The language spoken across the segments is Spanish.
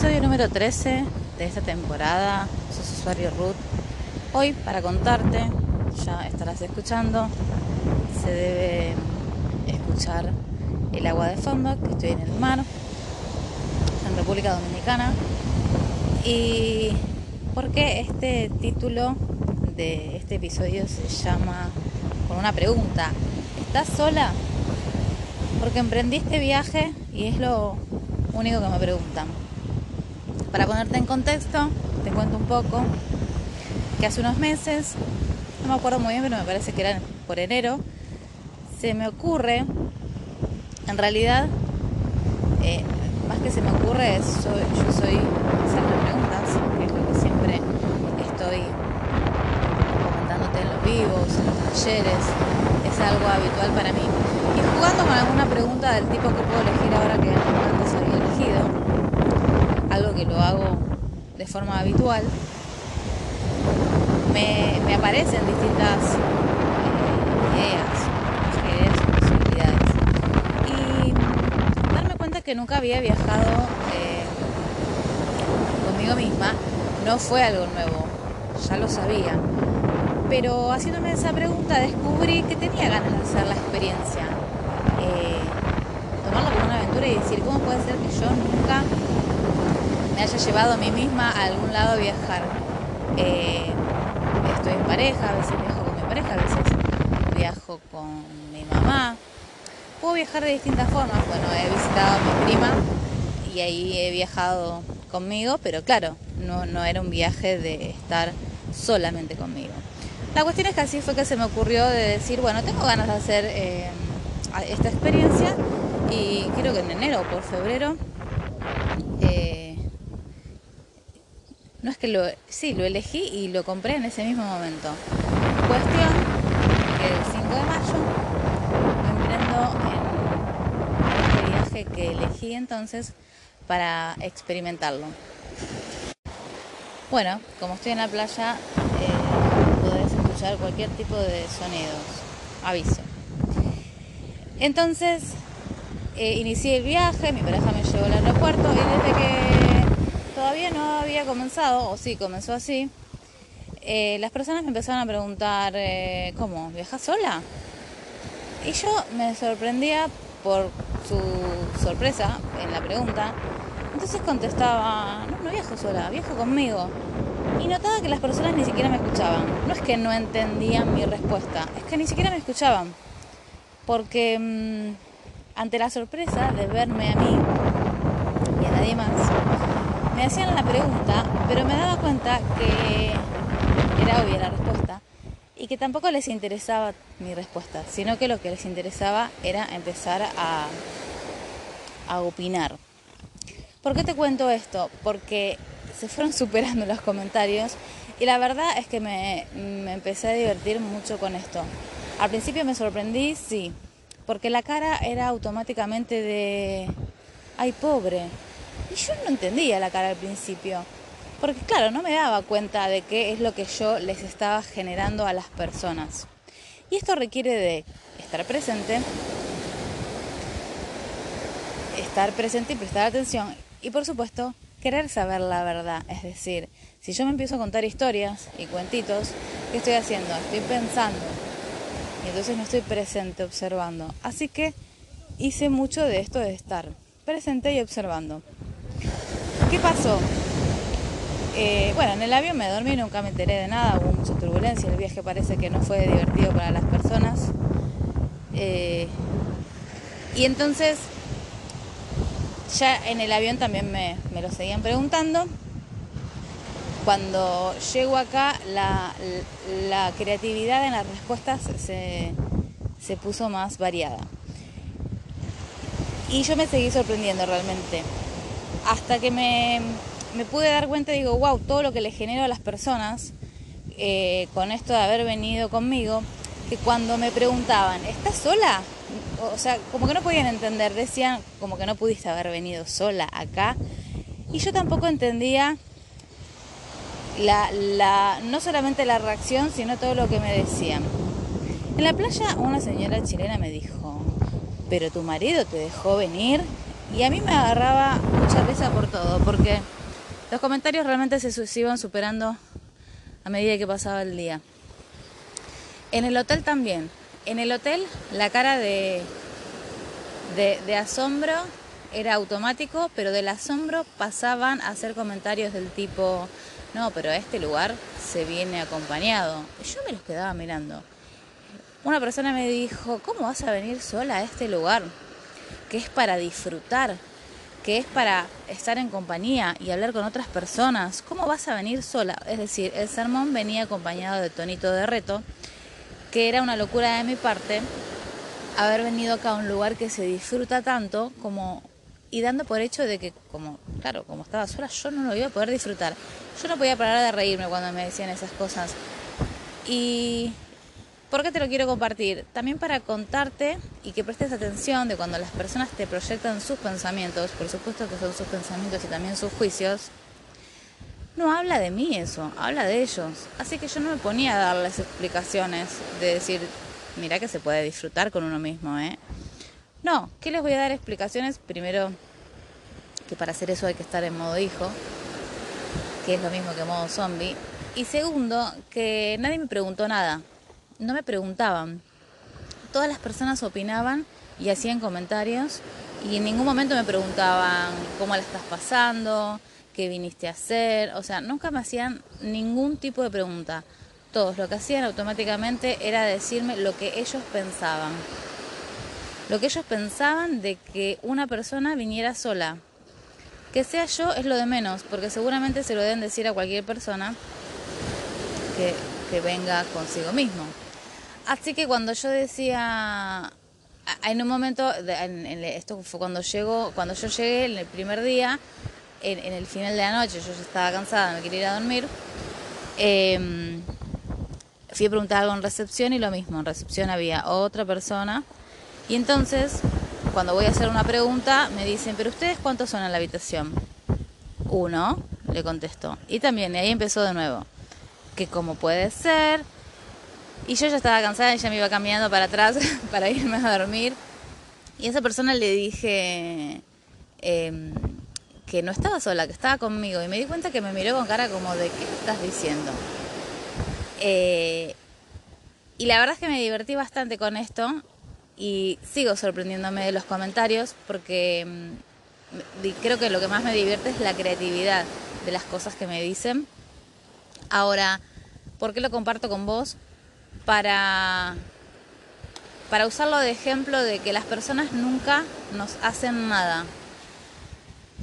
Episodio número 13 de esta temporada. Sos usuario root. Hoy, para contarte, ya estarás escuchando, se debe escuchar el agua de fondo, que estoy en el mar, en República Dominicana. Y por qué este título de este episodio se llama con una pregunta. ¿Estás sola? Porque emprendí este viaje y es lo único que me preguntan. Para ponerte en contexto, te cuento un poco que hace unos meses, no me acuerdo muy bien, pero me parece que era por enero, se me ocurre, en realidad, eh, más que se me ocurre, yo soy hacerme preguntas, que es lo que siempre estoy comentándote en los vivos, en los talleres, es algo habitual para mí. Y jugando con alguna pregunta del tipo que puedo elegir ahora que antes había elegido, algo que lo hago de forma habitual, me, aparecen distintas eh, ideas, posibilidades. Y darme cuenta que nunca había viajado eh, conmigo misma no fue algo nuevo, ya lo sabía. Pero haciéndome esa pregunta descubrí que tenía ganas de hacer la experiencia. Eh, tomarlo como una aventura y decir, ¿cómo puede ser que yo nunca haya llevado a mí misma a algún lado a viajar. Eh, estoy en pareja, a veces viajo con mi pareja, a veces viajo con mi mamá. Puedo viajar de distintas formas. Bueno, he visitado a mi prima y ahí he viajado conmigo, pero claro, no, no era un viaje de estar solamente conmigo. La cuestión es que así fue que se me ocurrió de decir, bueno, tengo ganas de hacer eh, esta experiencia y quiero que en enero o por febrero No es que lo... Sí, lo elegí y lo compré en ese mismo momento. Cuestión que el 5 de mayo emprendo en este viaje que elegí entonces para experimentarlo. Bueno, como estoy en la playa, eh, podés escuchar cualquier tipo de sonidos. Aviso. Entonces, eh, inicié el viaje, mi pareja me llevó al aeropuerto y desde que todavía no había comenzado, o sí, comenzó así, eh, las personas me empezaron a preguntar, eh, ¿cómo? ¿Viajas sola? Y yo me sorprendía por su sorpresa en la pregunta. Entonces contestaba, no, no viajo sola, viajo conmigo. Y notaba que las personas ni siquiera me escuchaban. No es que no entendían mi respuesta, es que ni siquiera me escuchaban. Porque mm, ante la sorpresa de verme a mí y a nadie más, me hacían la pregunta, pero me daba cuenta que era obvia la respuesta y que tampoco les interesaba mi respuesta, sino que lo que les interesaba era empezar a, a opinar. ¿Por qué te cuento esto? Porque se fueron superando los comentarios y la verdad es que me, me empecé a divertir mucho con esto. Al principio me sorprendí, sí, porque la cara era automáticamente de, ay pobre, y yo no entendía la cara al principio. Porque claro, no me daba cuenta de qué es lo que yo les estaba generando a las personas. Y esto requiere de estar presente, estar presente y prestar atención. Y por supuesto, querer saber la verdad. Es decir, si yo me empiezo a contar historias y cuentitos, ¿qué estoy haciendo? Estoy pensando. Y entonces no estoy presente observando. Así que hice mucho de esto de estar presente y observando. ¿Qué pasó? Eh, bueno, en el avión me dormí, nunca me enteré de nada, hubo mucha turbulencia, el viaje parece que no fue divertido para las personas. Eh, y entonces, ya en el avión también me, lo seguían preguntando. Cuando llego acá, la, creatividad en las respuestas se, se puso más variada. Y yo me seguí sorprendiendo realmente hasta que me, pude dar cuenta, digo, wow, todo lo que le genero a las personas eh, con esto de haber venido conmigo, que cuando me preguntaban, ¿estás sola? O sea, como que no podían entender, decían como que no pudiste haber venido sola acá. Y yo tampoco entendía la, la, no solamente la reacción, sino todo lo que me decían. En la playa una señora chilena me dijo, pero tu marido te dejó venir Y a mí me agarraba mucha risa por todo, porque los comentarios realmente se, iban superando a medida que pasaba el día. En el hotel también. En el hotel la cara de, asombro era automático, pero del asombro pasaban a hacer comentarios del tipo, no, pero este lugar se viene acompañado. Yo me los quedaba mirando. Una persona me dijo, ¿cómo vas a venir sola a este lugar? Que es para disfrutar, que es para estar en compañía y hablar con otras personas. ¿Cómo vas a venir sola? Es decir, el sermón venía acompañado de tonito de reto, que era una locura de mi parte haber venido acá a un lugar que se disfruta tanto como y dando por hecho de que como claro como estaba sola yo no lo iba a poder disfrutar yo no podía parar de reírme cuando me decían esas cosas y ¿Por qué te lo quiero compartir? También para contarte y que prestes atención de cuando las personas te proyectan sus pensamientos, por supuesto que son sus pensamientos y también sus juicios, no habla de mí eso, habla de ellos. Así que yo no me ponía a darles explicaciones de decir, mira que se puede disfrutar con uno mismo, ¿eh? No, ¿qué les voy a dar explicaciones? Primero, que para hacer eso hay que estar en modo hijo, que es lo mismo que modo zombie. Y segundo, que nadie me preguntó nada, no me preguntaban. Todas las personas opinaban y hacían comentarios y en ningún momento me preguntaban cómo la estás pasando, qué viniste a hacer, o sea, nunca me hacían ningún tipo de pregunta. Todos lo que hacían automáticamente era decirme lo que ellos pensaban. Lo que ellos pensaban de que una persona viniera sola. Que sea yo es lo de menos, porque seguramente se lo deben decir a cualquier persona que, que venga consigo mismo. Así que cuando yo decía, en un momento, esto fue cuando llegó, cuando yo llegué en el primer día, en, el final de la noche, yo ya estaba cansada, me quería ir a dormir. Eh, fui a preguntar algo en recepción y lo mismo, en recepción había otra persona. Y entonces, cuando voy a hacer una pregunta, me dicen, pero ustedes cuántos son en la habitación? Uno, le contesto. Y también, y ahí empezó de nuevo. Que cómo puede ser. Y yo ya estaba cansada y ya me iba cambiando para atrás para irme a dormir. Y a esa persona le dije em, que no estaba sola, que estaba conmigo. Y me di cuenta que me miró con cara como de, ¿qué estás diciendo? Eh, y la verdad es que me divertí bastante con esto y sigo sorprendiéndome de los comentarios porque mm, creo que lo que más me divierte es la creatividad de las cosas que me dicen. Ahora, ¿por qué lo comparto con vos? Para, para usarlo de ejemplo de que las personas nunca nos hacen nada.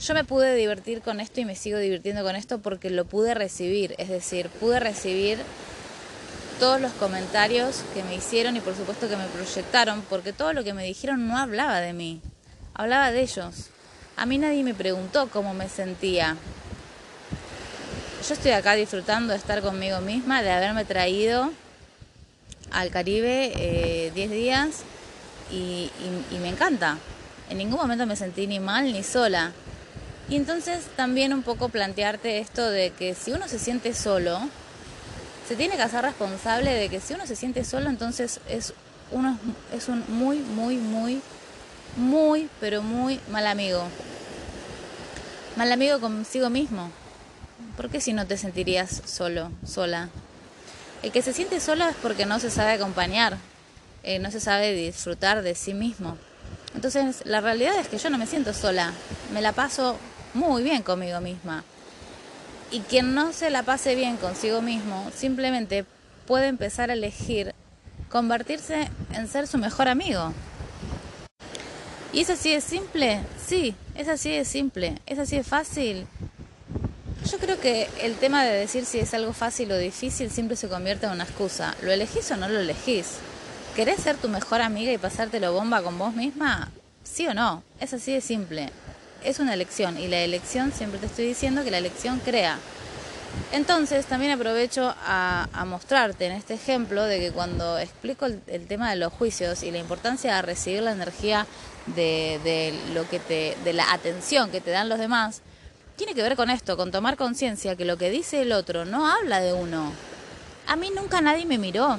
Yo me pude divertir con esto y me sigo divirtiendo con esto porque lo pude recibir, es decir, pude recibir todos los comentarios que me hicieron y por supuesto que me proyectaron, porque todo lo que me dijeron no hablaba de mí, hablaba de ellos. A mí nadie me preguntó cómo me sentía. Yo estoy acá disfrutando de estar conmigo misma, de haberme traído al Caribe 10 eh, días y, me encanta. En ningún momento me sentí ni mal ni sola. Y entonces también un poco plantearte esto de que si uno se siente solo, se tiene que hacer responsable de que si uno se siente solo, entonces es uno es un muy, muy, muy, muy, pero muy mal amigo. Mal amigo consigo mismo. ¿Por qué si no te sentirías solo, sola? El que se siente solo es porque no se sabe acompañar, eh, no se sabe disfrutar de sí mismo. Entonces, la realidad es que yo no me siento sola, me la paso muy bien conmigo misma. Y quien no se la pase bien consigo mismo, simplemente puede empezar a elegir convertirse en ser su mejor amigo. ¿Y es así de simple? Sí, es así de simple, es así de fácil. Yo creo que el tema de decir si es algo fácil o difícil siempre se convierte en una excusa. ¿Lo elegís o no lo elegís? ¿Querés ser tu mejor amiga y pasártelo bomba con vos misma? ¿Sí o no? Es así de simple es una elección y la elección, siempre te estoy diciendo que la elección crea. Entonces también aprovecho a, mostrarte en este ejemplo de que cuando explico el, tema de los juicios y la importancia de recibir la energía de, de, lo que te, de la atención que te dan los demás, tiene que ver con esto, con tomar conciencia que lo que dice el otro no habla de uno. A mí nunca nadie me miró.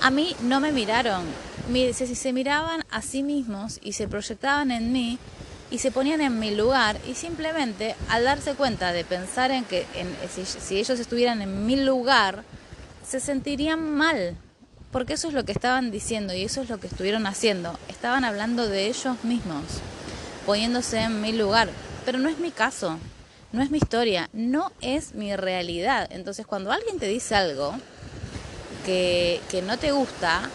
A mí no me miraron. Si se miraban a sí mismos y se proyectaban en mí, y se ponían en mi lugar y simplemente al darse cuenta de pensar en que si, ellos estuvieran en mi lugar, se sentirían mal, porque eso es lo que estaban diciendo y eso es lo que estuvieron haciendo. Estaban hablando de ellos mismos, poniéndose en mi lugar, pero no es mi caso, no es mi historia, no es mi realidad. Entonces cuando alguien te dice algo que, que no te gusta,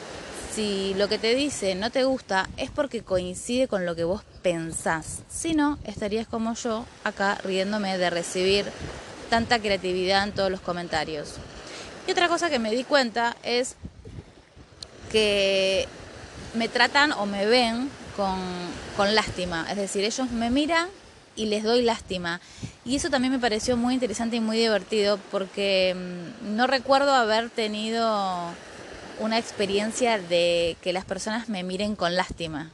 si lo que te dice no te gusta es porque coincide con lo que vos pensás. Si no, estarías como yo acá riéndome de recibir tanta creatividad en todos los comentarios. Y otra cosa que me di cuenta es que me tratan o me ven con, con lástima. Es decir, ellos me miran y les doy lástima. Y eso también me pareció muy interesante y muy divertido porque mm, no recuerdo haber tenido una experiencia de que las personas me miren con lástima.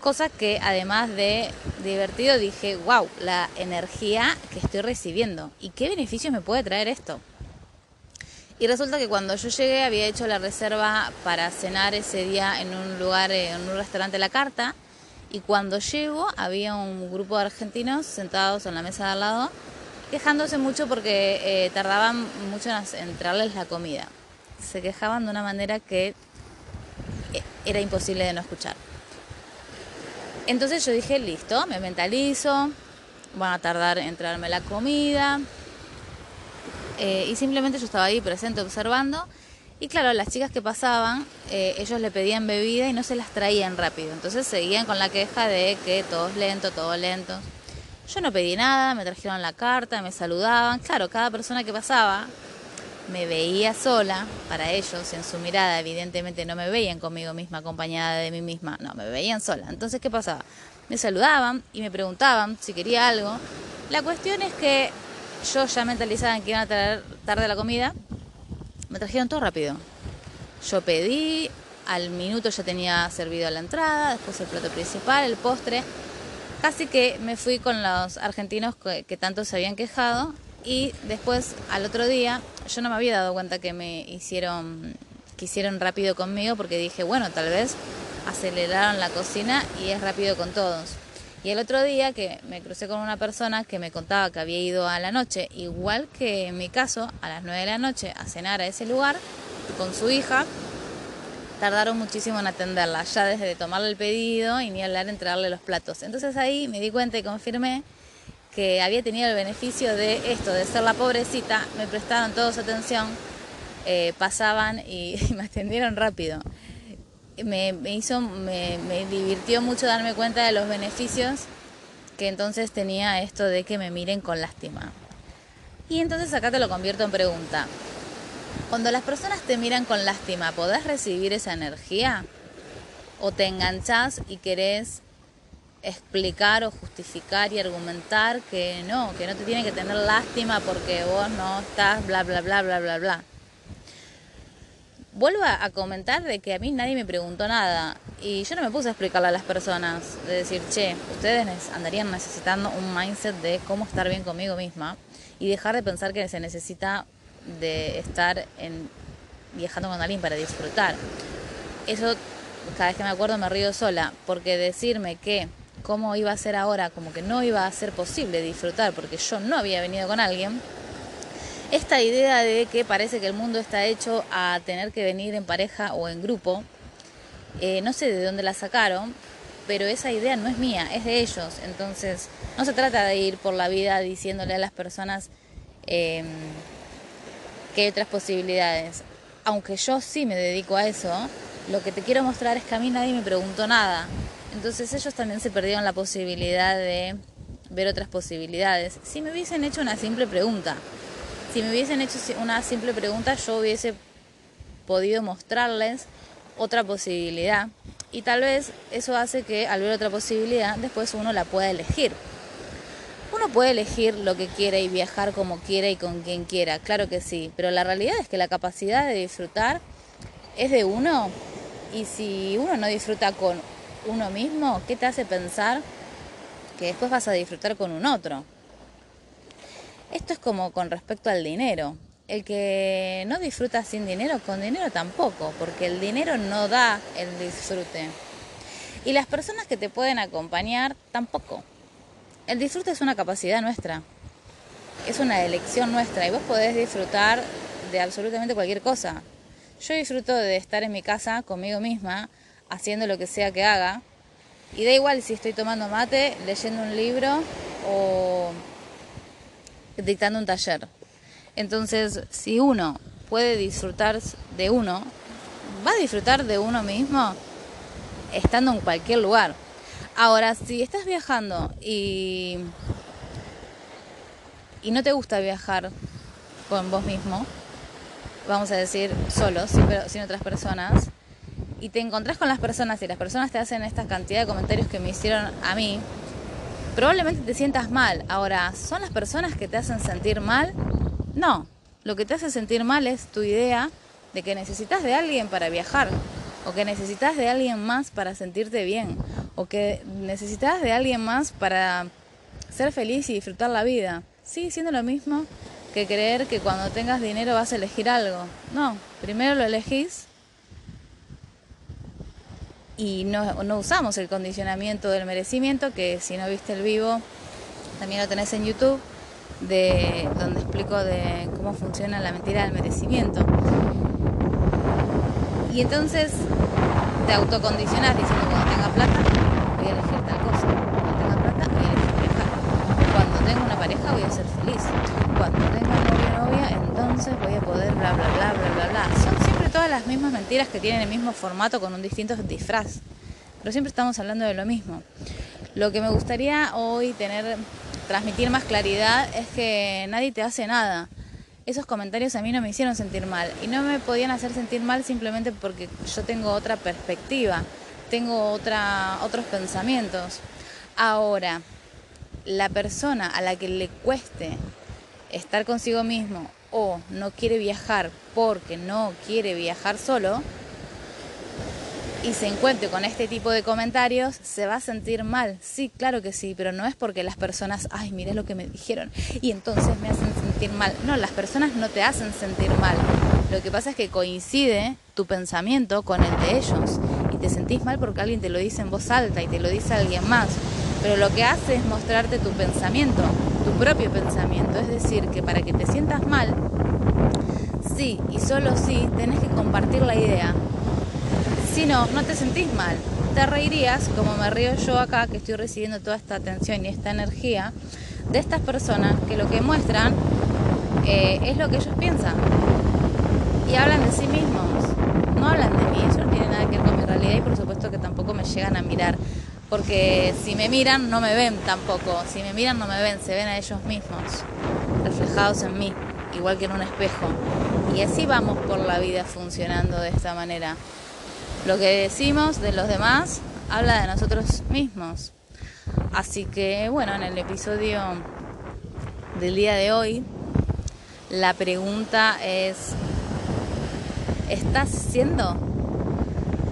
Cosa que además de divertido dije, wow, la energía que estoy recibiendo y qué beneficios me puede traer esto. Y resulta que cuando yo llegué había hecho la reserva para cenar ese día en un lugar, en un restaurante La Carta, y cuando llego había un grupo de argentinos sentados en la mesa de al lado, quejándose mucho porque eh, tardaban mucho en entrarles la comida se quejaban de una manera que eh, era imposible de no escuchar. Entonces yo dije, listo, me mentalizo, van a tardar en traerme la comida. Eh, y simplemente yo estaba ahí presente observando. Y claro, las chicas que pasaban, eh, ellos le pedían bebida y no se las traían rápido. Entonces seguían con la queja de que todo es lento, todo lento. Yo no pedí nada, me trajeron la carta, me saludaban. Claro, cada persona que pasaba me veía sola, para ellos en su mirada evidentemente no me veían conmigo misma, acompañada de mí misma, no, me veían sola. Entonces, ¿qué pasaba? Me saludaban y me preguntaban si quería algo. La cuestión es que yo ya mentalizaba en que iban a traer tarde la comida, me trajeron todo rápido. Yo pedí, al minuto ya tenía servido la entrada, después el plato principal, el postre. Casi que me fui con los argentinos que, tanto se habían quejado y después al otro día yo no me había dado cuenta que me hicieron, que hicieron rápido conmigo porque dije, bueno, tal vez aceleraron la cocina y es rápido con todos. Y el otro día que me crucé con una persona que me contaba que había ido a la noche, igual que en mi caso, a las 9 de la noche a cenar a ese lugar con su hija, tardaron muchísimo en atenderla, ya desde tomarle el pedido y ni hablar en los platos. Entonces ahí me di cuenta y confirmé que había tenido el beneficio de esto, de ser la pobrecita, me prestaron todos atención, eh, pasaban y, me atendieron rápido. Me, hizo, me, divirtió mucho darme cuenta de los beneficios que entonces tenía esto de que me miren con lástima. Y entonces acá te lo convierto en pregunta. Cuando las personas te miran con lástima, ¿podés recibir esa energía? ¿O te enganchás y querés explicar o justificar y argumentar que no, que no te tienen que tener lástima porque vos no estás bla bla bla bla bla bla. Vuelvo a comentar de que a mí nadie me preguntó nada y yo no me puse a explicarle a las personas, de decir, che, ustedes andarían necesitando un mindset de cómo estar bien conmigo misma y dejar de pensar que se necesita de estar en, viajando con alguien para disfrutar. Eso cada vez que me acuerdo me río sola, porque decirme que cómo iba a ser ahora, como que no iba a ser posible disfrutar porque yo no había venido con alguien, esta idea de que parece que el mundo está hecho a tener que venir en pareja o en grupo, eh, no sé de dónde la sacaron, pero esa idea no es mía, es de ellos. Entonces, no se trata de ir por la vida diciéndole a las personas em, que hay otras posibilidades. Aunque yo sí me dedico a eso, lo que te quiero mostrar es que a mí nadie me preguntó nada. Entonces ellos también se perdieron la posibilidad de ver otras posibilidades. Si me hubiesen hecho una simple pregunta, si me hubiesen hecho una simple pregunta, yo hubiese podido mostrarles otra posibilidad. Y tal vez eso hace que al ver otra posibilidad, después uno la pueda elegir. Uno puede elegir lo que quiera y viajar como quiera y con quien quiera, claro que sí, pero la realidad es que la capacidad de disfrutar es de uno y si uno no disfruta con uno mismo, ¿qué te hace pensar que después vas a disfrutar con un otro? Esto es como con respecto al dinero. El que no disfruta sin dinero, con dinero tampoco, porque el dinero no da el disfrute. Y las personas que te pueden acompañar tampoco. El disfrute es una capacidad nuestra, es una elección nuestra y vos podés disfrutar de absolutamente cualquier cosa. Yo disfruto de estar en mi casa conmigo misma, haciendo lo que sea que haga, y da igual si estoy tomando mate, leyendo un libro o dictando un taller. Entonces, si uno puede disfrutar de uno, va a disfrutar de uno mismo estando en cualquier lugar. Ahora, si estás viajando y, y no te gusta viajar con vos mismo, vamos a decir solos, sin otras personas, y te encontrás con las personas y las personas te hacen esta cantidad de comentarios que me hicieron a mí, probablemente te sientas mal. Ahora, ¿son las personas que te hacen sentir mal? No, lo que te hace sentir mal es tu idea de que necesitas de alguien para viajar, o que necesitas de alguien más para sentirte bien, o que necesitas de alguien más para ser feliz y disfrutar la vida. Sigue siendo lo mismo que creer que cuando tengas dinero vas a elegir algo. No, primero lo elegís y no, usamos el condicionamiento del merecimiento, que si no viste el vivo, también lo tenés en YouTube, de, donde explico de cómo funciona la mentira del merecimiento. Y entonces te autocondicionas diciendo cuando tenga plata voy a elegir tal cosa, cuando tenga plata voy a elegir viajar, cuando tenga una pareja voy a ser feliz, cuando tenga novio novia entonces voy a poder bla bla bla bla bla bla. Son todas las mismas mentiras que tienen el mismo formato con un distinto disfraz, pero siempre estamos hablando de lo mismo. Lo que me gustaría hoy tener, transmitir más claridad es que nadie te hace nada esos comentarios a mí no me hicieron sentir mal y no me podían hacer sentir mal simplemente porque yo tengo otra perspectiva, tengo otra, otros pensamientos. Ahora, la persona a la que le cueste estar consigo mismo o no quiere viajar porque no quiere viajar solo, y se encuentre con este tipo de comentarios, se va a sentir mal. Sí, claro que sí, pero no es porque las personas, ay, mire lo que me dijeron y entonces me hacen sentir mal. No, las personas no te hacen sentir mal. Lo que pasa es que coincide tu pensamiento con el de ellos y te sentís mal porque alguien te lo dice en voz alta y te lo dice alguien más. Pero lo que hace es mostrarte tu pensamiento, tu propio pensamiento. Es decir, que para que te sientas mal, sí y solo sí tenés que compartir la idea si no, no te sentís mal. Te reirías, como me río yo acá, que estoy recibiendo toda esta atención y esta energía, de estas personas que lo que muestran eh, es lo que ellos piensan. Y hablan de sí mismos. No hablan de mí, eso no tiene nada que ver con mi realidad y por supuesto que tampoco me llegan a mirar. Porque si me miran, no me ven tampoco. Si me miran, no me ven, se ven a ellos mismos, reflejados en mí, igual que en un espejo. Y así vamos por la vida funcionando de esta manera. Lo que decimos de los demás habla de nosotros mismos. Así que bueno, en el episodio del día de hoy, la pregunta es, ¿estás siendo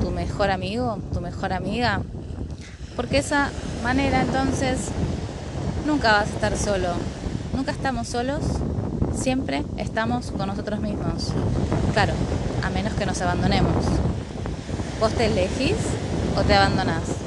tu mejor amigo, tu mejor amiga? Porque esa manera entonces nunca vas a estar solo. Nunca estamos solos, siempre estamos con nosotros mismos. Claro, a menos que nos abandonemos. ¿Vos te elegís o te abandonás?